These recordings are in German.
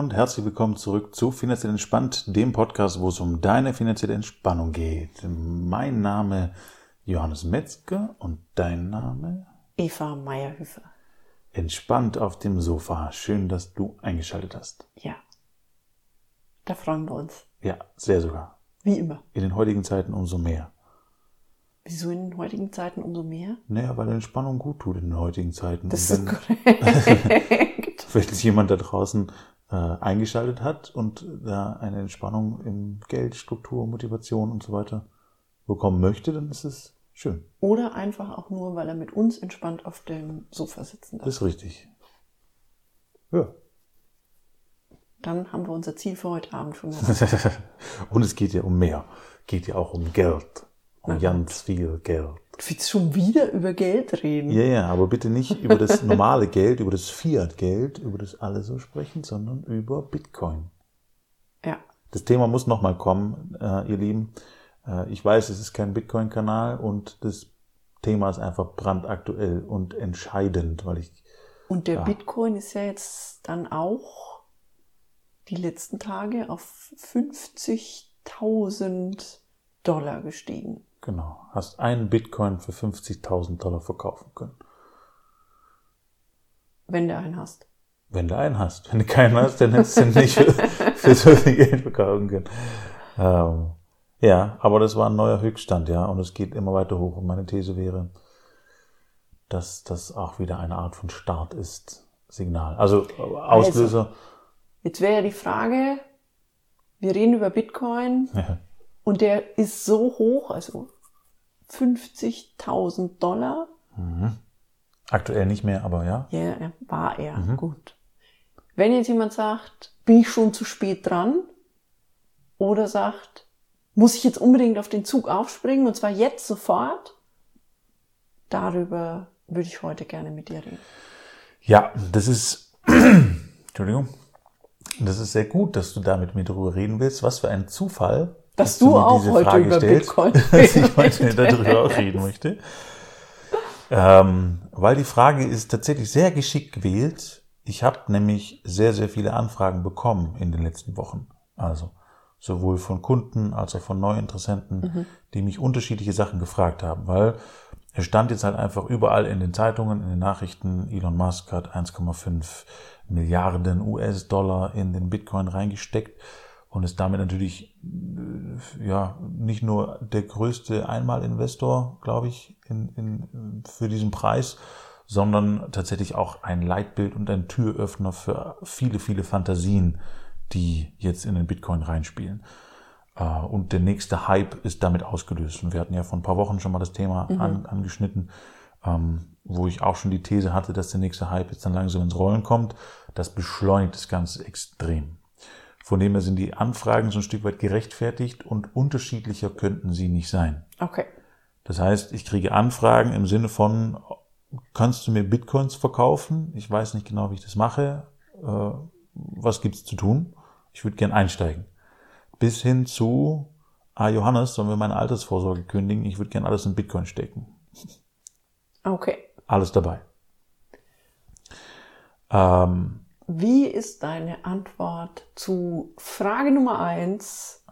und herzlich willkommen zurück zu Finanziell Entspannt, dem Podcast, wo es um deine finanzielle Entspannung geht. Mein Name Johannes Metzger und dein Name? Eva Meierhöfer. Entspannt auf dem Sofa. Schön, dass du eingeschaltet hast. Ja. Da freuen wir uns. Ja, sehr sogar. Wie immer. In den heutigen Zeiten umso mehr. Wieso in den heutigen Zeiten umso mehr? Naja, weil Entspannung gut tut in den heutigen Zeiten. Das ist wenn korrekt. vielleicht jemand da draußen äh, eingeschaltet hat und da eine Entspannung im Geld, Struktur, Motivation und so weiter bekommen möchte, dann ist es schön. Oder einfach auch nur, weil er mit uns entspannt auf dem Sofa sitzen darf. Das ist richtig. Ja. Dann haben wir unser Ziel für heute Abend schon und es geht ja um mehr. Geht ja auch um Geld. Um ganz viel Geld. Du willst schon wieder über Geld reden. Ja, ja, aber bitte nicht über das normale Geld, über das Fiat-Geld, über das alle so sprechen, sondern über Bitcoin. Ja. Das Thema muss nochmal kommen, äh, ihr Lieben. Äh, ich weiß, es ist kein Bitcoin-Kanal und das Thema ist einfach brandaktuell und entscheidend, weil ich, Und der Ja. Bitcoin ist ja jetzt dann auch die letzten Tage auf 50.000 Dollar gestiegen. Genau, hast einen Bitcoin für 50.000 Dollar verkaufen können. Wenn du einen hast. Wenn du einen hast. Wenn du keinen hast, dann hättest du ihn nicht für, für so viel Geld verkaufen können. Ähm, ja, aber das war ein neuer Höchststand, ja, und es geht immer weiter hoch. Und meine These wäre, dass das auch wieder eine Art von Start ist, Signal. Also äh, Auslöser. Jetzt wäre ja die Frage, wir reden über Bitcoin Ja, und der ist so hoch, also 50.000 Dollar. aktuell nicht mehr, aber ja. Ja, ja, war er. Gut. Wenn jetzt jemand sagt, bin ich schon zu spät dran? Oder sagt, muss ich jetzt unbedingt auf den Zug aufspringen und zwar jetzt sofort? Darüber würde ich heute gerne mit dir reden. Ja, das ist, Entschuldigung, das ist sehr gut, dass du da mit mir drüber reden willst. Was für ein Zufall, Dass du auch heute über Bitcoin dass ich heute darüber auch reden möchte. Ähm, weil die Frage ist tatsächlich sehr geschickt gewählt. Ich habe nämlich sehr, sehr viele Anfragen bekommen in den letzten Wochen. Also sowohl von Kunden als auch von Neuinteressenten, die mich unterschiedliche Sachen gefragt haben, weil es stand jetzt halt einfach überall in den Zeitungen, in den Nachrichten, Elon Musk hat 1,5 Milliarden US-Dollar in den Bitcoin reingesteckt und ist damit natürlich äh, ja nicht nur der größte Einmalinvestor, glaube ich, in, in, für diesen Preis, sondern tatsächlich auch ein Leitbild und ein Türöffner für viele, viele Fantasien, die jetzt in den Bitcoin reinspielen. Äh, Und der nächste Hype ist damit ausgelöst. Und wir hatten ja vor ein paar Wochen schon mal das Thema an, angeschnitten, ähm, wo ich auch schon die These hatte, dass der nächste Hype jetzt dann langsam ins Rollen kommt. Das beschleunigt das Ganze extrem. Von dem her sind die Anfragen so ein Stück weit gerechtfertigt und unterschiedlicher könnten sie nicht sein. Okay. Das heißt, ich kriege Anfragen im Sinne von, kannst du mir Bitcoins verkaufen? Ich weiß nicht genau, wie ich das mache. Äh, was gibt's zu tun? Ich würde gern einsteigen. Bis hin zu, ah Johannes, sollen wir meine Altersvorsorge kündigen? Ich würde gern alles in Bitcoin stecken. Okay. Alles dabei. Ähm, Wie ist deine Antwort zu Frage Nummer eins?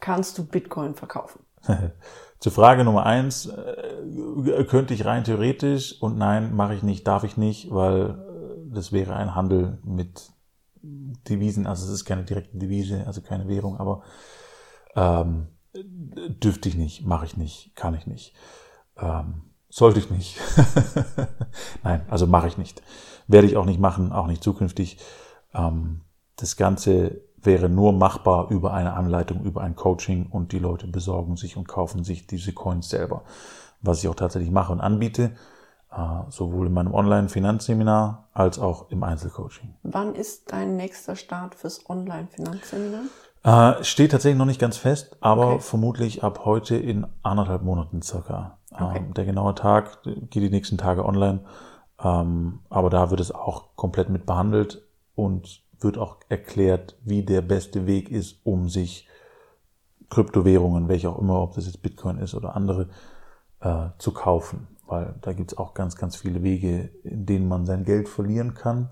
Kannst du Bitcoin verkaufen? Zur Frage Nummer eins, äh, könnte ich rein theoretisch und nein, mache ich nicht, darf ich nicht, weil äh, das wäre ein Handel mit Devisen, also es ist keine direkte Devise, also keine Währung, aber ähm, dürfte ich nicht, mache ich nicht, kann ich nicht, ähm, sollte ich nicht. nein, also mache ich nicht. Werde ich auch nicht machen, auch nicht zukünftig. Ähm, das Ganze wäre nur machbar über eine Anleitung, über ein Coaching und die Leute besorgen sich und kaufen sich diese Coins selber. Was ich auch tatsächlich mache und anbiete, äh, sowohl in meinem Online-Finanzseminar als auch im Einzelcoaching. Wann ist dein nächster Start fürs Online-Finanzseminar? Äh, steht tatsächlich noch nicht ganz fest, aber Okay. vermutlich ab heute in anderthalb Monaten circa. Okay. Ähm, der genaue Tag geht die nächsten Tage online, ähm, aber da wird es auch komplett mit behandelt und wird auch erklärt, wie der beste Weg ist, um sich Kryptowährungen, welche auch immer, ob das jetzt Bitcoin ist oder andere, äh, zu kaufen. Weil da gibt's auch ganz, ganz viele Wege, in denen man sein Geld verlieren kann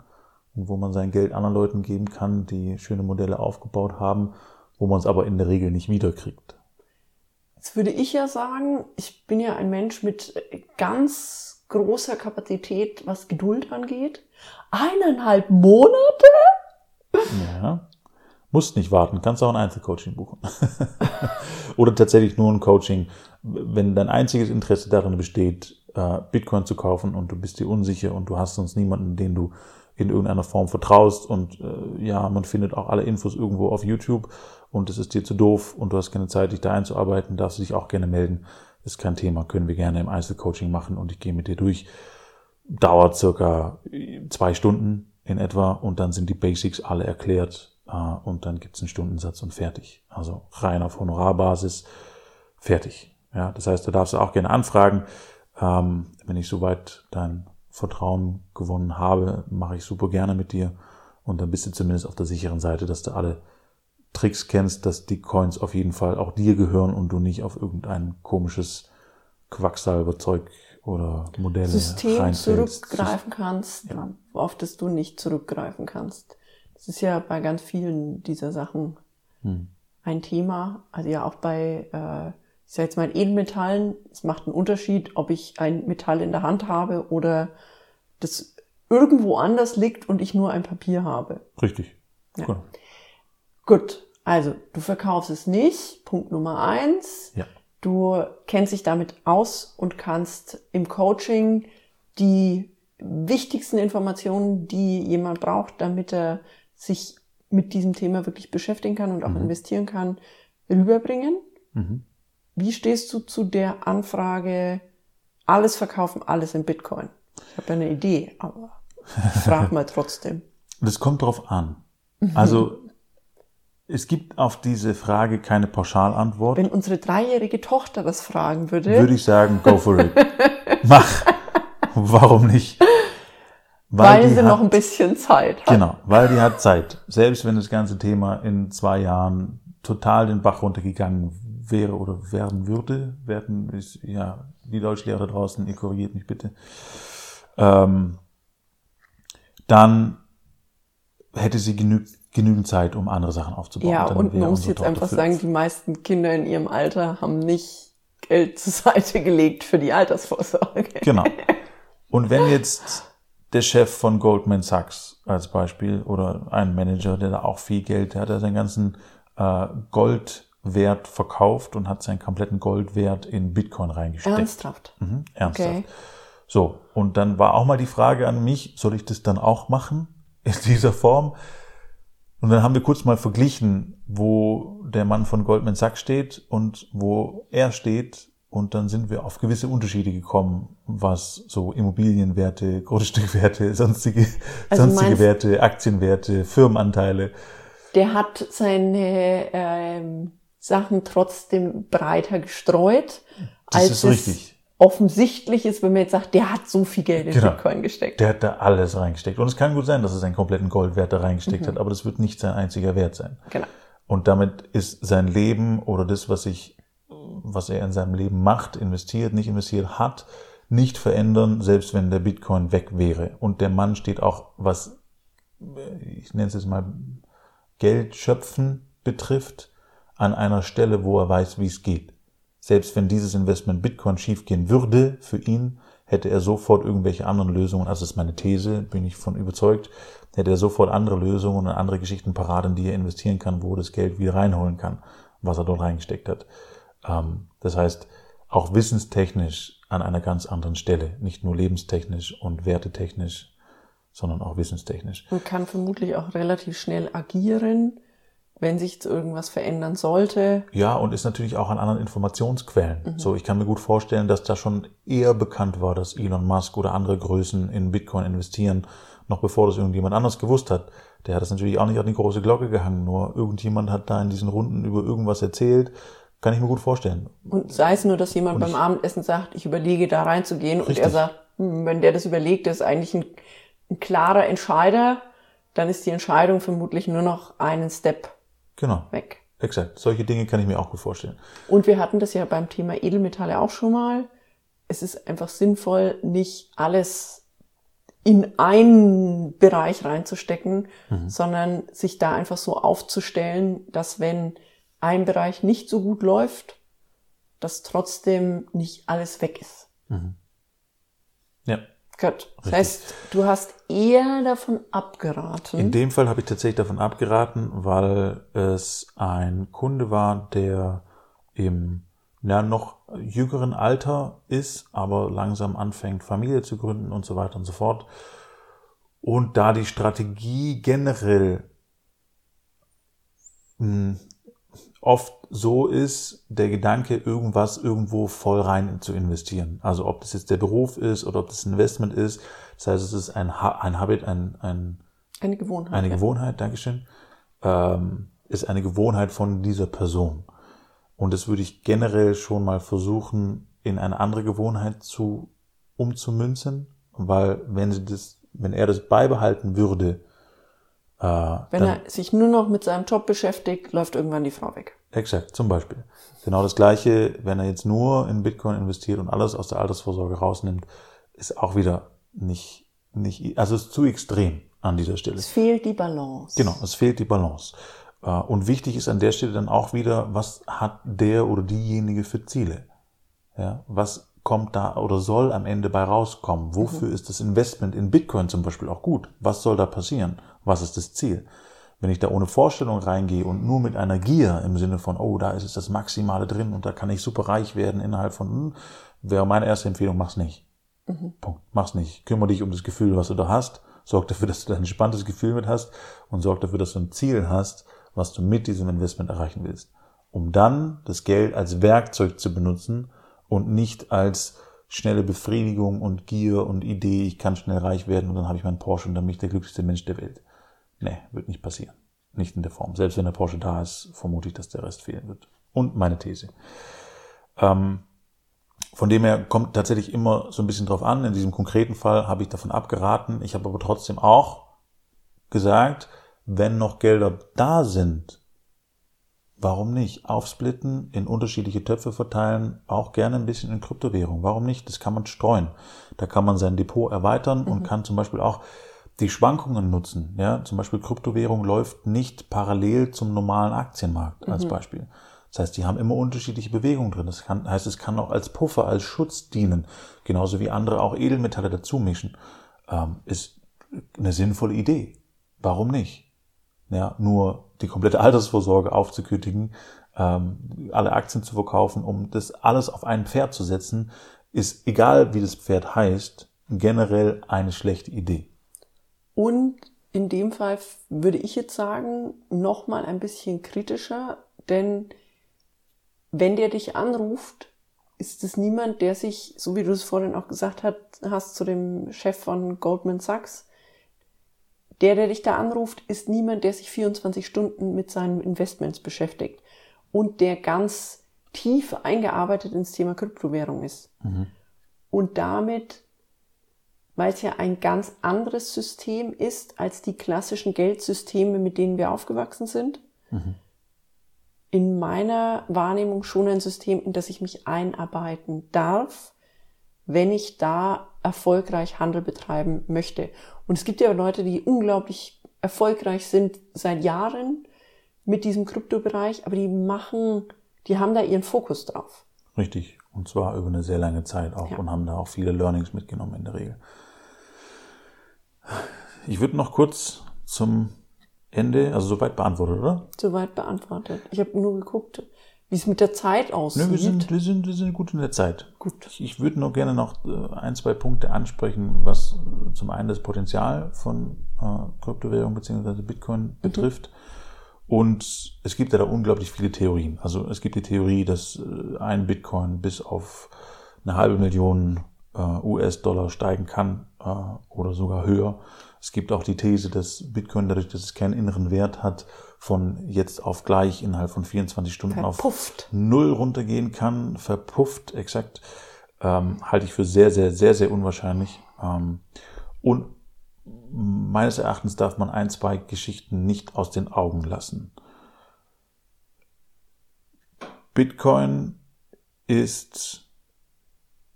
und wo man sein Geld anderen Leuten geben kann, die schöne Modelle aufgebaut haben, wo man es aber in der Regel nicht wiederkriegt. Jetzt würde ich ja sagen, ich bin ja ein Mensch mit ganz großer Kapazität, was Geduld angeht. Eineinhalb Monate? Ja. Musst nicht warten, kannst auch ein Einzelcoaching buchen. Oder tatsächlich nur ein Coaching, wenn dein einziges Interesse darin besteht, äh, Bitcoin zu kaufen und du bist dir unsicher und du hast sonst niemanden, den du in irgendeiner Form vertraust und äh, ja, man findet auch alle Infos irgendwo auf YouTube und es ist dir zu doof und du hast keine Zeit, dich da einzuarbeiten, darfst du dich auch gerne melden. Ist kein Thema, können wir gerne im Einzelcoaching machen und ich gehe mit dir durch. Dauert circa zwei Stunden in etwa und dann sind die Basics alle erklärt äh, und dann gibt's einen Stundensatz und fertig. Also rein auf Honorarbasis, fertig. Ja, das heißt, da darfst du auch gerne anfragen. Ähm, wenn ich soweit dein Vertrauen gewonnen habe, mache ich super gerne mit dir. Und dann bist du zumindest auf der sicheren Seite, dass du alle Tricks kennst, dass die Coins auf jeden Fall auch dir gehören und du nicht auf irgendein komisches Quacksalberzeug oder Modelle System zurückgreifen kannst, ja. auf das du nicht zurückgreifen kannst. Das ist ja bei ganz vielen dieser Sachen hm. ein Thema. Also ja auch bei, äh, ich sage jetzt mal Edelmetallen, es macht einen Unterschied, ob ich ein Metall in der Hand habe oder das irgendwo anders liegt und ich nur ein Papier habe. Richtig. Ja. Genau. Gut, also du verkaufst es nicht. Punkt Nummer eins. Ja. Du kennst dich damit aus und kannst im Coaching die wichtigsten Informationen, die jemand braucht, damit er sich mit diesem Thema wirklich beschäftigen kann und auch mhm. investieren kann, rüberbringen. Mhm. Wie stehst du zu der Anfrage, alles verkaufen, alles in Bitcoin? Ich habe ja eine Idee, aber frag mal trotzdem. Das kommt drauf an. Also es gibt auf diese Frage keine Pauschalantwort. Wenn unsere dreijährige Tochter das fragen würde. Würde ich sagen, go for it. Mach. Warum nicht? Weil, weil sie hat, noch ein bisschen Zeit hat. Genau, weil die hat Zeit. Selbst wenn das ganze Thema in zwei Jahren total den Bach runtergegangen wäre oder werden würde, werden ist, ja, die Deutschlehrer da draußen, ihr korrigiert mich bitte, ähm, dann hätte sie genügend genügend Zeit, um andere Sachen aufzubauen. Ja, und man muss jetzt Tochter einfach sagen, die meisten Kinder in ihrem Alter haben nicht Geld zur Seite gelegt für die Altersvorsorge. Genau. Und wenn jetzt der Chef von Goldman Sachs als Beispiel oder ein Manager, der da auch viel Geld, der hat ja seinen ganzen äh, Goldwert verkauft und hat seinen kompletten Goldwert in Bitcoin reingesteckt. Ernsthaft? Mhm, ernsthaft. Okay. So, und dann war auch mal die Frage an mich, soll ich das dann auch machen in dieser Form? Und dann haben wir kurz mal verglichen, wo der Mann von Goldman Sachs steht und wo er steht. Und dann sind wir auf gewisse Unterschiede gekommen, was so Immobilienwerte, Grundstückwerte, sonstige, also sonstige Werte, Aktienwerte, Firmenanteile. Der hat seine ähm, Sachen trotzdem breiter gestreut. Das als ist richtig offensichtlich ist, wenn man jetzt sagt, der hat so viel Geld in genau. Bitcoin gesteckt. Der hat da alles reingesteckt. Und es kann gut sein, dass er seinen kompletten Goldwert da reingesteckt mhm. hat, aber das wird nicht sein einziger Wert sein. Genau. Und damit ist sein Leben oder das, was ich, was er in seinem Leben macht, investiert, nicht investiert hat, nicht verändern, selbst wenn der Bitcoin weg wäre. Und der Mann steht auch, was, ich nenne es jetzt mal, Geld schöpfen betrifft, an einer Stelle, wo er weiß, wie es geht. Selbst wenn dieses Investment Bitcoin schiefgehen würde für ihn, hätte er sofort irgendwelche anderen Lösungen, also das ist meine These, bin ich von überzeugt, hätte er sofort andere Lösungen und andere Geschichten parat, in die er investieren kann, wo er das Geld wieder reinholen kann, was er dort reingesteckt hat. Ähm, das heißt, auch wissenstechnisch an einer ganz anderen Stelle, nicht nur lebenstechnisch und wertetechnisch, sondern auch wissenstechnisch. Man kann vermutlich auch relativ schnell agieren, wenn sich irgendwas verändern sollte. Ja, und ist natürlich auch an anderen Informationsquellen. Mhm. So, ich kann mir gut vorstellen, dass da schon eher bekannt war, dass Elon Musk oder andere Größen in Bitcoin investieren, noch bevor das irgendjemand anders gewusst hat. Der hat das natürlich auch nicht an die große Glocke gehangen, nur irgendjemand hat da in diesen Runden über irgendwas erzählt. Kann ich mir gut vorstellen. Und sei es nur, dass jemand und beim Abendessen sagt, ich überlege da reinzugehen richtig. und er sagt, hm, wenn der das überlegt, ist eigentlich ein, ein klarer Entscheider, dann ist die Entscheidung vermutlich nur noch einen Step Genau. Weg. Exakt. Solche Dinge kann ich mir auch gut vorstellen. Und wir hatten das ja beim Thema Edelmetalle auch schon mal. Es ist einfach sinnvoll, nicht alles in einen Bereich reinzustecken, sondern sich da einfach so aufzustellen, dass wenn ein Bereich nicht so gut läuft, dass trotzdem nicht alles weg ist. Ja. Gut. Das Richtig. heißt, du hast eher davon abgeraten. In dem Fall habe ich tatsächlich davon abgeraten, weil es ein Kunde war, der im ja, noch jüngeren Alter ist, aber langsam anfängt, Familie zu gründen und so weiter und so fort. Und da die Strategie generell mh, oft so ist, der Gedanke, irgendwas irgendwo voll rein zu investieren. Also ob das jetzt der Beruf ist oder ob das ein Investment ist. Das heißt, es ist ein, Ha- ein Habit, ein, ein eine Gewohnheit. eine ja. Gewohnheit, Dankeschön, ähm, ist eine Gewohnheit von dieser Person. Und das würde ich generell schon mal versuchen, in eine andere Gewohnheit zu umzumünzen, weil wenn sie das, wenn er das beibehalten würde, äh, Wenn dann, er sich nur noch mit seinem Job beschäftigt, läuft irgendwann die Frau weg. exakt, zum Beispiel. Genau das Gleiche, wenn er jetzt nur in Bitcoin investiert und alles aus der Altersvorsorge rausnimmt, ist auch wieder nicht, nicht, also ist zu extrem an dieser Stelle. Es fehlt die Balance. Genau, es fehlt die Balance. Äh, Und wichtig ist an der Stelle dann auch wieder, was hat der oder diejenige für Ziele? Ja, was kommt da oder soll am Ende bei rauskommen? Wofür ist das Investment in Bitcoin zum Beispiel auch gut? Was soll da passieren? Was ist das Ziel? Wenn ich da ohne Vorstellung reingehe und nur mit einer Gier im Sinne von, oh, da ist es das Maximale drin und da kann ich super reich werden innerhalb von, hm, wäre meine erste Empfehlung, mach's nicht. Punkt. Mach's nicht. Kümmere dich um das Gefühl, was du da hast. Sorg dafür, dass du da ein entspanntes Gefühl mit hast und sorg dafür, dass du ein Ziel hast, was du mit diesem Investment erreichen willst. Um dann das Geld als Werkzeug zu benutzen und nicht als schnelle Befriedigung und Gier und Idee, ich kann schnell reich werden und dann habe ich meinen Porsche und dann bin ich der glücklichste Mensch der Welt. Nee, wird nicht passieren. Nicht in der Form. Selbst wenn der Porsche da ist, vermute ich, dass der Rest fehlen wird. Und meine These. Ähm, von dem her kommt tatsächlich immer so ein bisschen drauf an. In diesem konkreten Fall habe ich davon abgeraten. Ich habe aber trotzdem auch gesagt, wenn noch Gelder da sind, warum nicht? Aufsplitten, in unterschiedliche Töpfe verteilen, auch gerne ein bisschen in Kryptowährung. Warum nicht? Das kann man streuen. Da kann man sein Depot erweitern und kann zum Beispiel auch die Schwankungen nutzen. Ja, zum Beispiel Kryptowährung läuft nicht parallel zum normalen Aktienmarkt als Beispiel. Das heißt, die haben immer unterschiedliche Bewegungen drin. Das kann, heißt, es kann auch als Puffer, als Schutz dienen. Genauso wie andere auch Edelmetalle dazu mischen. Ähm, ist eine sinnvolle Idee. Warum nicht? Ja, nur die komplette Altersvorsorge aufzukündigen, ähm, alle Aktien zu verkaufen, um das alles auf ein Pferd zu setzen, ist, egal wie das Pferd heißt, generell eine schlechte Idee. Und in dem Fall würde ich jetzt sagen, noch mal ein bisschen kritischer, denn wenn der dich anruft, ist es niemand, der sich, so wie du es vorhin auch gesagt hast zu dem Chef von Goldman Sachs, der, der dich da anruft, ist niemand, der sich 24 Stunden mit seinen Investments beschäftigt und der ganz tief eingearbeitet ins Thema Kryptowährung ist. Und damit, weil es ja ein ganz anderes System ist als die klassischen Geldsysteme, mit denen wir aufgewachsen sind, in meiner Wahrnehmung schon ein System, in das ich mich einarbeiten darf, wenn ich da erfolgreich Handel betreiben möchte. Und es gibt ja Leute, die unglaublich erfolgreich sind seit Jahren mit diesem Kryptobereich, aber die machen, die haben da ihren Fokus drauf. Richtig. Und zwar über eine sehr lange Zeit auch Ja. und haben da auch viele Learnings mitgenommen in der Regel. Ich würde noch kurz zum Ende, also soweit beantwortet, oder? Soweit beantwortet. Ich habe nur geguckt, wie es mit der Zeit aussieht. Nö, wir sind, wir sind, wir sind gut in der Zeit. Gut. Ich, ich würde nur gerne noch äh, ein, zwei Punkte ansprechen, was äh, zum einen das Potenzial von äh, Kryptowährung bzw. Bitcoin betrifft. Und es gibt ja da unglaublich viele Theorien. Also es gibt die Theorie, dass äh, ein Bitcoin bis auf eine halbe Million US-Dollar steigen kann äh, oder sogar höher. Es gibt auch die These, dass Bitcoin dadurch, dass es keinen inneren Wert hat, von jetzt auf gleich innerhalb von 24 Stunden auf Verpufft. null runtergehen kann, verpufft, exakt, ähm, halte ich für sehr, sehr, sehr, sehr unwahrscheinlich. Ähm, und meines Erachtens darf man ein, zwei Geschichten nicht aus den Augen lassen. Bitcoin ist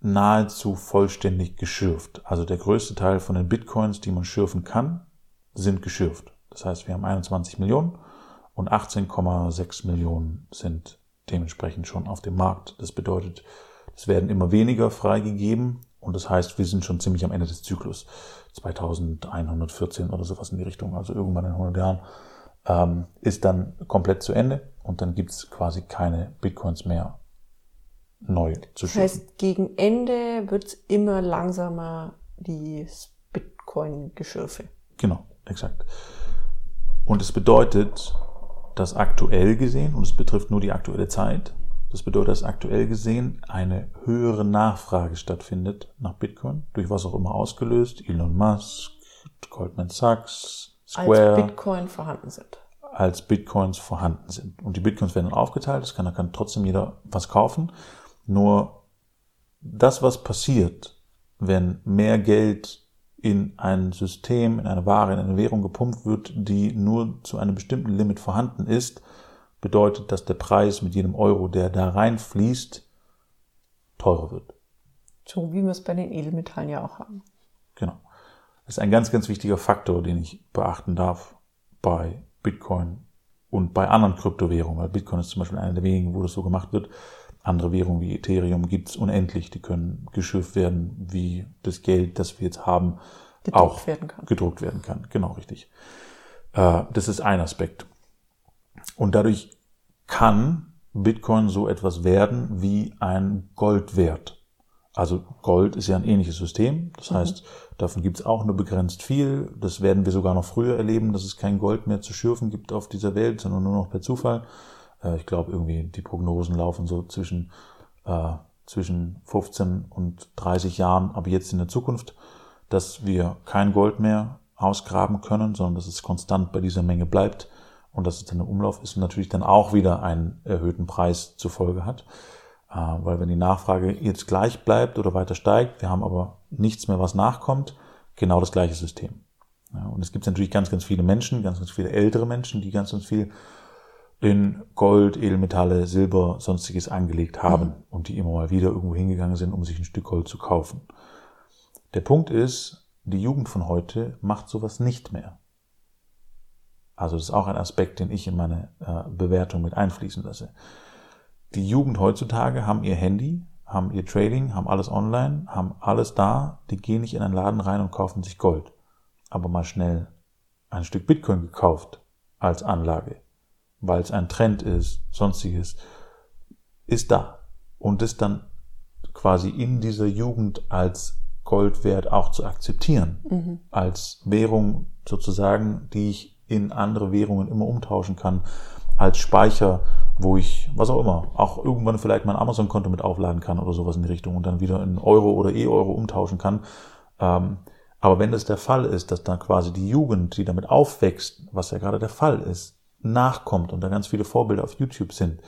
nahezu vollständig geschürft. Also der größte Teil von den Bitcoins, die man schürfen kann, sind geschürft. Das heißt, wir haben 21 Millionen und 18,6 Millionen sind dementsprechend schon auf dem Markt. Das bedeutet, es werden immer weniger freigegeben und das heißt, wir sind schon ziemlich am Ende des Zyklus. 2114 oder sowas in die Richtung, also irgendwann in 100 Jahren, ähm, ist dann komplett zu Ende und dann gibt's quasi keine Bitcoins mehr neu zu Das heißt, gegen Ende wird's immer langsamer, die Bitcoin-Geschürfe. Genau, exakt. Und es bedeutet, dass aktuell gesehen, und es betrifft nur die aktuelle Zeit, das bedeutet, dass aktuell gesehen eine höhere Nachfrage stattfindet nach Bitcoin, durch was auch immer ausgelöst, Elon Musk, Goldman Sachs, Square. Als Bitcoin vorhanden sind. Als Bitcoins vorhanden sind. Und die Bitcoins werden dann aufgeteilt, es kann, da kann trotzdem jeder was kaufen. Nur das, was passiert, wenn mehr Geld in ein System, in eine Ware, in eine Währung gepumpt wird, die nur zu einem bestimmten Limit vorhanden ist, bedeutet, dass der Preis mit jedem Euro, der da reinfließt, teurer wird. So wie wir es bei den Edelmetallen ja auch haben. Genau. Das ist ein ganz, ganz wichtiger Faktor, den ich beachten darf bei Bitcoin und bei anderen Kryptowährungen, weil Bitcoin ist zum Beispiel eine der wenigen, wo das so gemacht wird. Andere Währungen wie Ethereum gibt's unendlich, die können geschürft werden, wie das Geld, das wir jetzt haben, Gedruckt auch werden kann. gedruckt werden kann. Genau, richtig. Äh, Das ist ein Aspekt. Und dadurch kann Bitcoin so etwas werden wie ein Goldwert. Also Gold ist ja ein ähnliches System. Das heißt, davon gibt es auch nur begrenzt viel. Das werden wir sogar noch früher erleben, dass es kein Gold mehr zu schürfen gibt auf dieser Welt, sondern nur noch per Zufall. Äh, Ich glaube, irgendwie die Prognosen laufen so zwischen, äh, zwischen 15 und 30 Jahren, aber jetzt in der Zukunft, dass wir kein Gold mehr ausgraben können, sondern dass es konstant bei dieser Menge bleibt und dass es dann im Umlauf ist und natürlich dann auch wieder einen erhöhten Preis zur Folge hat. Äh, Weil wenn die Nachfrage jetzt gleich bleibt oder weiter steigt, wir haben aber nichts mehr, was nachkommt, genau das gleiche System. Und es gibt natürlich ganz, ganz viele Menschen, ganz, ganz viele ältere Menschen, die ganz, ganz viel in Gold, Edelmetalle, Silber, sonstiges angelegt haben und die immer mal wieder irgendwo hingegangen sind, um sich ein Stück Gold zu kaufen. Der Punkt ist, die Jugend von heute macht sowas nicht mehr. Also das ist auch ein Aspekt, den ich in meine äh, Bewertung mit einfließen lasse. Die Jugend heutzutage haben ihr Handy, haben ihr Trading, haben alles online, haben alles da, die gehen nicht in einen Laden rein und kaufen sich Gold. Aber mal schnell ein Stück Bitcoin gekauft als Anlage, weil es ein Trend ist, sonstiges, ist da. Und das dann quasi in dieser Jugend als Goldwert auch zu akzeptieren, als Währung sozusagen, die ich in andere Währungen immer umtauschen kann, als Speicher, wo ich, was auch immer, auch irgendwann vielleicht mein Amazon-Konto mit aufladen kann oder sowas in die Richtung und dann wieder in Euro oder E-Euro umtauschen kann. Ähm, aber wenn das der Fall ist, dass dann quasi die Jugend, die damit aufwächst, was ja gerade der Fall ist, nachkommt und da ganz viele Vorbilder auf YouTube sind,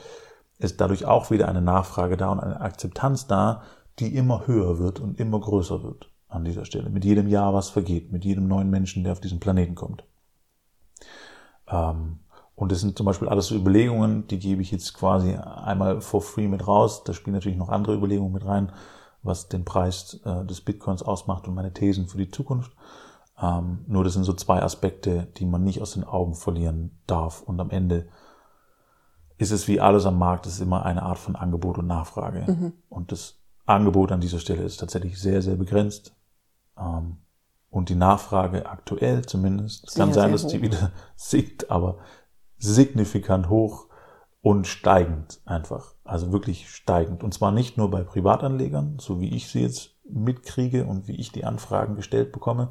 ist dadurch auch wieder eine Nachfrage da und eine Akzeptanz da, die immer höher wird und immer größer wird an dieser Stelle. Mit jedem Jahr, was vergeht, mit jedem neuen Menschen, der auf diesen Planeten kommt. Ähm, und das sind zum Beispiel alles so Überlegungen, die gebe ich jetzt quasi einmal for free mit raus. Da spielen natürlich noch andere Überlegungen mit rein, was den Preis äh, des Bitcoins ausmacht und meine Thesen für die Zukunft. Ähm, nur das sind so zwei Aspekte, die man nicht aus den Augen verlieren darf. Und am Ende ist es wie alles am Markt, es ist immer eine Art von Angebot und Nachfrage. Und das Angebot an dieser Stelle ist tatsächlich sehr, sehr begrenzt. Ähm, und die Nachfrage aktuell zumindest, es kann Sehr, sein, sehr dass die hoch. wieder sinkt, aber signifikant hoch und steigend einfach. Also wirklich steigend. Und zwar nicht nur bei Privatanlegern, so wie ich sie jetzt mitkriege und wie ich die Anfragen gestellt bekomme,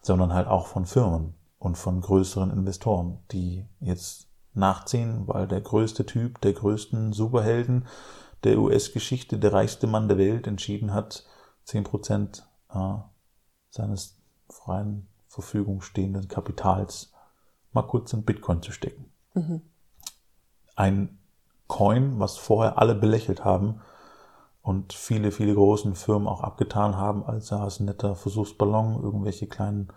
sondern halt auch von Firmen und von größeren Investoren, die jetzt nachziehen, weil der größte Typ der größten Superhelden der US-Geschichte, der reichste Mann der Welt, entschieden hat, 10% äh, seines freien Verfügung stehenden Kapitals mal kurz in Bitcoin zu stecken. Ein Coin, was vorher alle belächelt haben und viele, viele großen Firmen auch abgetan haben, als ja, ist ein netter Versuchsballon, irgendwelche kleinen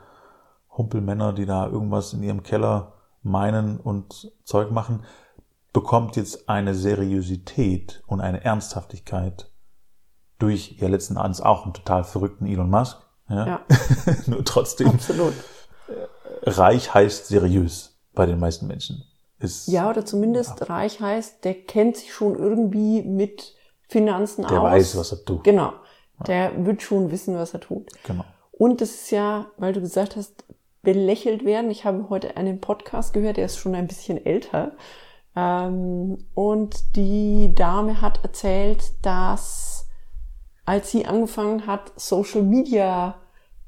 Humpelmänner, die da irgendwas in ihrem Keller meinen und Zeug machen, bekommt jetzt eine Seriosität und eine Ernsthaftigkeit, durch ja letzten Endes auch einen total verrückten Elon Musk. Ja. Ja. Nur trotzdem, Absolut. reich heißt seriös bei den meisten Menschen. Ist, Ja, oder zumindest reich heißt, der kennt sich schon irgendwie mit Finanzen der aus. weiß, was er tut. Genau. Der wird schon wissen, was er tut. Genau. Und das ist ja, weil du gesagt hast, belächelt werden. Ich habe heute einen Podcast gehört, der ist schon ein bisschen älter. Ähm, und die Dame hat erzählt, dass als sie angefangen hat, Social Media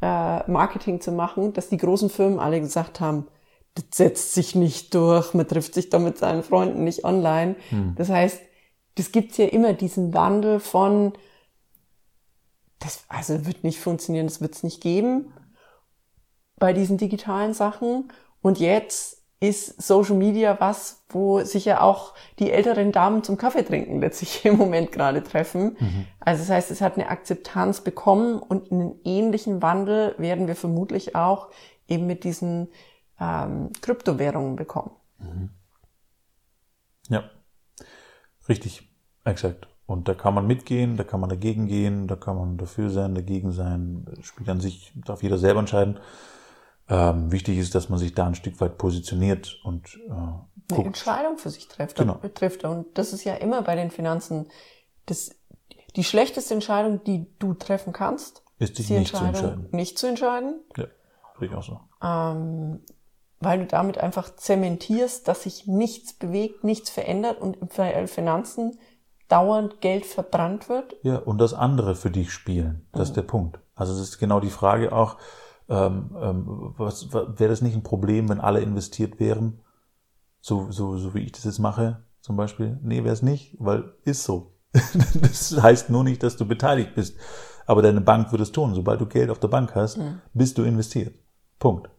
äh, Marketing zu machen, dass die großen Firmen alle gesagt haben, das setzt sich nicht durch, man trifft sich da mit seinen Freunden nicht online. Das heißt, das gibt's ja immer diesen Wandel von, das also wird nicht funktionieren, das wird's nicht geben bei diesen digitalen Sachen. Und jetzt ist Social Media was, wo sich ja auch die älteren Damen zum Kaffee trinken letztlich im Moment gerade treffen. Also das heißt, es hat eine Akzeptanz bekommen und einen ähnlichen Wandel werden wir vermutlich auch eben mit diesen ähm, Kryptowährungen bekommen. Ja. Richtig. Exakt. Und da kann man mitgehen, da kann man dagegen gehen, da kann man dafür sein, dagegen sein. Spielt an sich, darf jeder selber entscheiden. Ähm, wichtig ist, dass man sich da ein Stück weit positioniert und äh, eine guckt. Entscheidung für sich trifft, Genau. trifft. Und das ist ja immer bei den Finanzen das, die schlechteste Entscheidung, die du treffen kannst, Ist dich nicht zu entscheiden. nicht zu entscheiden, Ja, sehe ich auch so. ähm, weil du damit einfach zementierst, dass sich nichts bewegt, nichts verändert und im Fall Finanzen dauernd Geld verbrannt wird. Ja, und das andere für dich spielen. Das ist der Punkt. Also das ist genau die Frage auch, ähm, ähm, was, wäre das nicht ein Problem, wenn alle investiert wären? So, so, so wie ich das jetzt mache, zum Beispiel? Nee, wäre es nicht, weil ist so. das heißt nur nicht, dass du beteiligt bist. Aber deine Bank würde es tun. Sobald du Geld auf der Bank hast, bist du investiert. Punkt.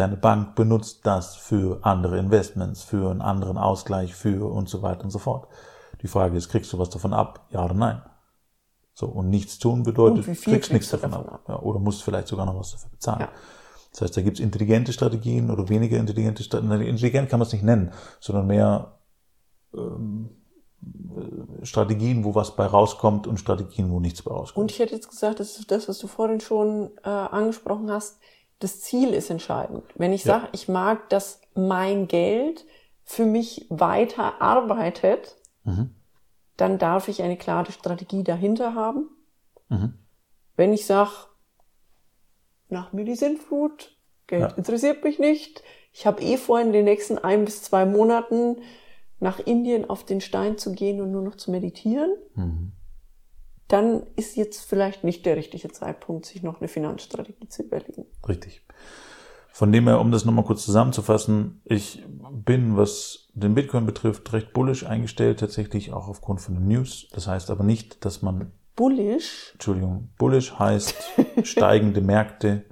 Deine Bank benutzt das für andere Investments, für einen anderen Ausgleich, für und so weiter und so fort. Die Frage ist, kriegst du was davon ab? Ja oder nein? So, und nichts tun bedeutet, kriegst nichts kriegst du davon davon ab. Ja, oder musst vielleicht sogar noch was dafür bezahlen. Ja. Das heißt, da gibt's intelligente Strategien oder weniger intelligente Strategien. Intelligent kann man es nicht nennen, sondern mehr ähm, äh, Strategien, wo was bei rauskommt und Strategien, wo nichts bei rauskommt. Und ich hätte jetzt gesagt, das ist das, was du vorhin schon äh, angesprochen hast. Das Ziel ist entscheidend. Wenn ich Ja. sage, ich mag, dass mein Geld für mich weiter arbeitet, Mhm. dann darf ich eine klare Strategie dahinter haben. Mhm. Wenn ich sage, nach mir die Sintflut, Geld Ja. interessiert mich nicht, ich habe eh vor, in den nächsten ein bis zwei Monaten nach Indien auf den Stein zu gehen und nur noch zu meditieren, Mhm. Dann ist jetzt vielleicht nicht der richtige Zeitpunkt, sich noch eine Finanzstrategie zu überlegen. Richtig. Von dem her, um das nochmal kurz zusammenzufassen, ich bin, was den Bitcoin betrifft, recht bullish eingestellt, tatsächlich auch aufgrund von den News. Das heißt aber nicht, dass man, Bullish, Entschuldigung, bullish heißt steigende Märkte.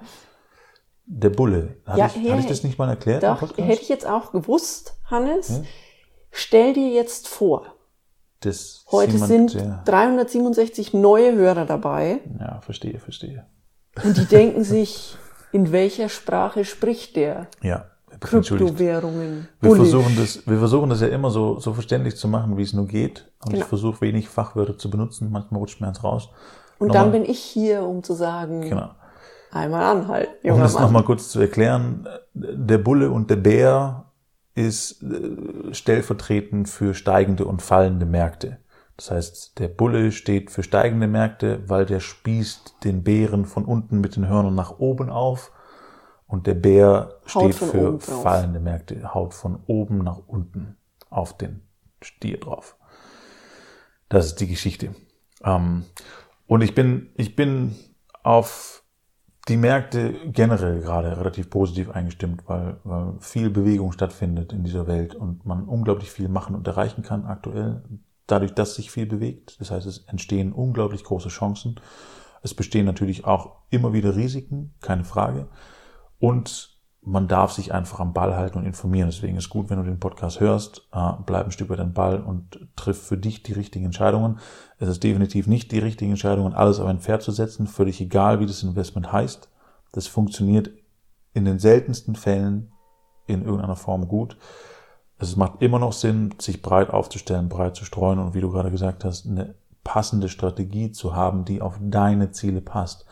Der Bulle. Hatte, Ja, ich, ja, hatte ich das nicht mal erklärt doch, hätte ich jetzt auch gewusst, Hannes. Ja. Stell dir jetzt vor, Das heute jemand, sind der- 367 neue Hörer dabei ja, verstehe, verstehe. und die denken sich, in welcher Sprache spricht der? Ja. Kryptowährungen. Wir Bullish. versuchen, das, wir versuchen das ja immer so, so verständlich zu machen, wie es nur geht. Und Genau. ich versuche wenig Fachwörter zu benutzen. Manchmal rutscht mir eins raus. Und Nochmal- dann bin ich hier, um zu sagen, Genau. einmal anhalten, Um das nochmal kurz zu erklären, der Bulle und der Bär ist äh, stellvertretend für steigende und fallende Märkte. Das heißt, der Bulle steht für steigende Märkte, weil der spießt den Bären von unten mit den Hörnern nach oben auf. Und der Bär steht für fallende Märkte, haut von oben nach unten auf den Stier drauf. Das ist die Geschichte. Ähm, und ich bin, ich bin auf die Märkte generell gerade relativ positiv eingestimmt, weil, weil viel Bewegung stattfindet in dieser Welt und man unglaublich viel machen und erreichen kann aktuell, dadurch, dass sich viel bewegt. Das heißt, es entstehen unglaublich große Chancen. Es bestehen natürlich auch immer wieder Risiken, keine Frage. Und man darf sich einfach am Ball halten und informieren. Deswegen ist gut, wenn du den Podcast hörst, äh, bleib ein Stück weit am Ball und triff für dich die richtigen Entscheidungen. Es ist definitiv nicht die richtige Entscheidung, alles auf ein Pferd zu setzen, völlig egal, wie das Investment heißt. Das funktioniert in den seltensten Fällen in irgendeiner Form gut. Es macht immer noch Sinn, sich breit aufzustellen, breit zu streuen und wie du gerade gesagt hast, eine passende Strategie zu haben, die auf deine Ziele passt.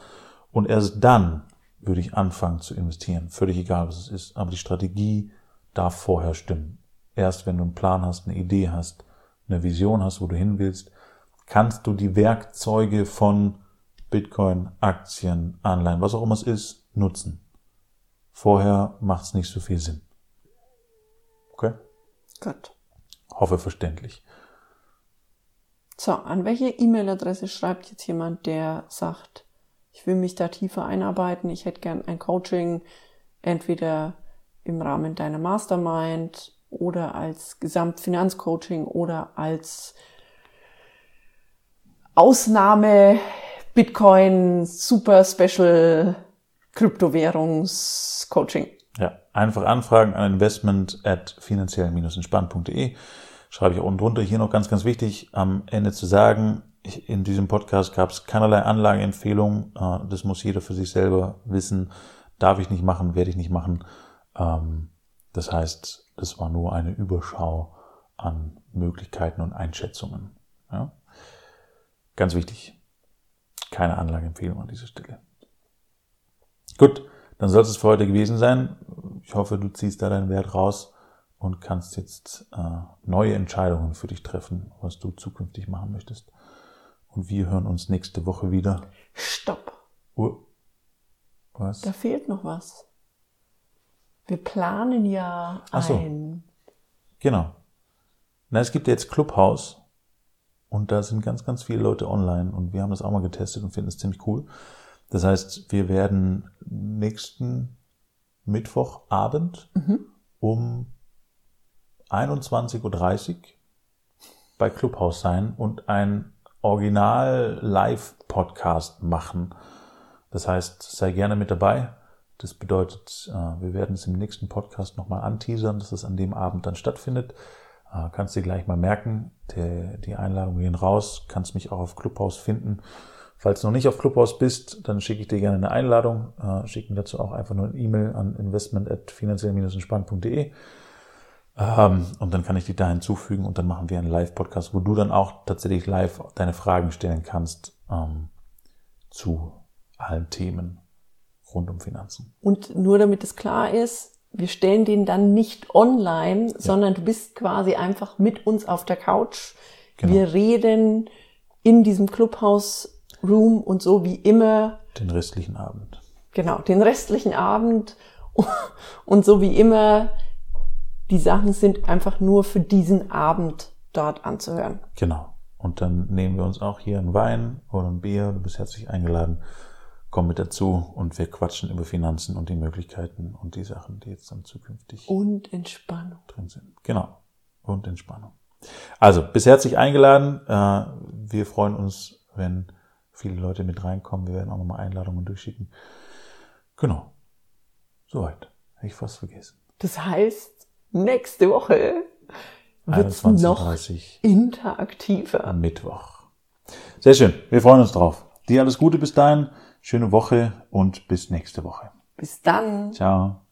Und erst dann würde ich anfangen zu investieren. Völlig egal, was es ist. Aber die Strategie darf vorher stimmen. Erst wenn du einen Plan hast, eine Idee hast, eine Vision hast, wo du hin willst, kannst du die Werkzeuge von Bitcoin, Aktien, Anleihen, was auch immer es ist, nutzen. Vorher macht es nicht so viel Sinn. Okay? Gut. Hoffe verständlich. So, an welche E-Mail-Adresse schreibt jetzt jemand, der sagt, ich will mich da tiefer einarbeiten, ich hätte gern ein Coaching, entweder im Rahmen deiner Mastermind oder als Gesamtfinanzcoaching oder als Ausnahme Bitcoin Super Special Kryptowährungscoaching. Ja, einfach anfragen an investment at finanziell-entspannt.de schreibe ich unten drunter. Hier noch ganz, ganz wichtig, am Ende zu sagen, in diesem Podcast gab es keinerlei Anlageempfehlungen. Äh, das muss jeder für sich selber wissen. Darf ich nicht machen, werde ich nicht machen. Ähm, das heißt, das war nur eine Überschau an Möglichkeiten und Einschätzungen. Ja? Ganz wichtig. Keine Anlageempfehlung an dieser Stelle. Gut, dann soll es für heute gewesen sein. Ich hoffe, du ziehst da deinen Wert raus und kannst jetzt äh, neue Entscheidungen für dich treffen, was du zukünftig machen möchtest. Und wir hören uns nächste Woche wieder. Stopp. Uh, was? Da fehlt noch was. Wir planen ja Ach so. ein. Genau. Na, es gibt jetzt Clubhouse und da sind ganz, ganz viele Leute online und wir haben das auch mal getestet und finden es ziemlich cool. Das heißt, wir werden nächsten Mittwochabend Mhm. um 21.30 Uhr bei Clubhouse sein und ein Original-Live-Podcast machen. Das heißt, sei gerne mit dabei. Das bedeutet, äh, wir werden es im nächsten Podcast nochmal anteasern, dass es an dem Abend dann stattfindet. Äh, Kannst dir gleich mal merken, die Einladungen gehen raus, kannst mich auch auf Clubhouse finden. Falls du noch nicht auf Clubhouse bist, dann schicke ich dir gerne eine Einladung. Äh, Schick mir dazu auch einfach nur eine E-Mail an investment.finanziell-entspannt.de. Ähm, und dann kann ich dich da hinzufügen und dann machen wir einen Live-Podcast, wo du dann auch tatsächlich live deine Fragen stellen kannst ähm, zu allen Themen rund um Finanzen. Und nur damit es klar ist, wir stellen den dann nicht online, sondern du bist quasi einfach mit uns auf der Couch. Genau. Wir reden in diesem Clubhouse Room und so wie immer, Den restlichen Abend. genau, den restlichen Abend und so wie immer, die Sachen sind einfach nur für diesen Abend dort anzuhören. Genau. Und dann nehmen wir uns auch hier einen Wein oder ein Bier. Du bist herzlich eingeladen. Komm mit dazu und wir quatschen über Finanzen und die Möglichkeiten und die Sachen, die jetzt dann zukünftig Und Entspannung. drin sind. Genau. Und Entspannung. Also, bis herzlich eingeladen. Äh, Wir freuen uns, wenn viele Leute mit reinkommen. Wir werden auch nochmal Einladungen durchschicken. Genau. Soweit. Habe ich fast vergessen. Das heißt, nächste Woche wird's noch 21.30 interaktiver. am Mittwoch. Sehr schön. Wir freuen uns drauf. Dir alles Gute bis dahin. Schöne Woche und bis nächste Woche. Bis dann. Ciao.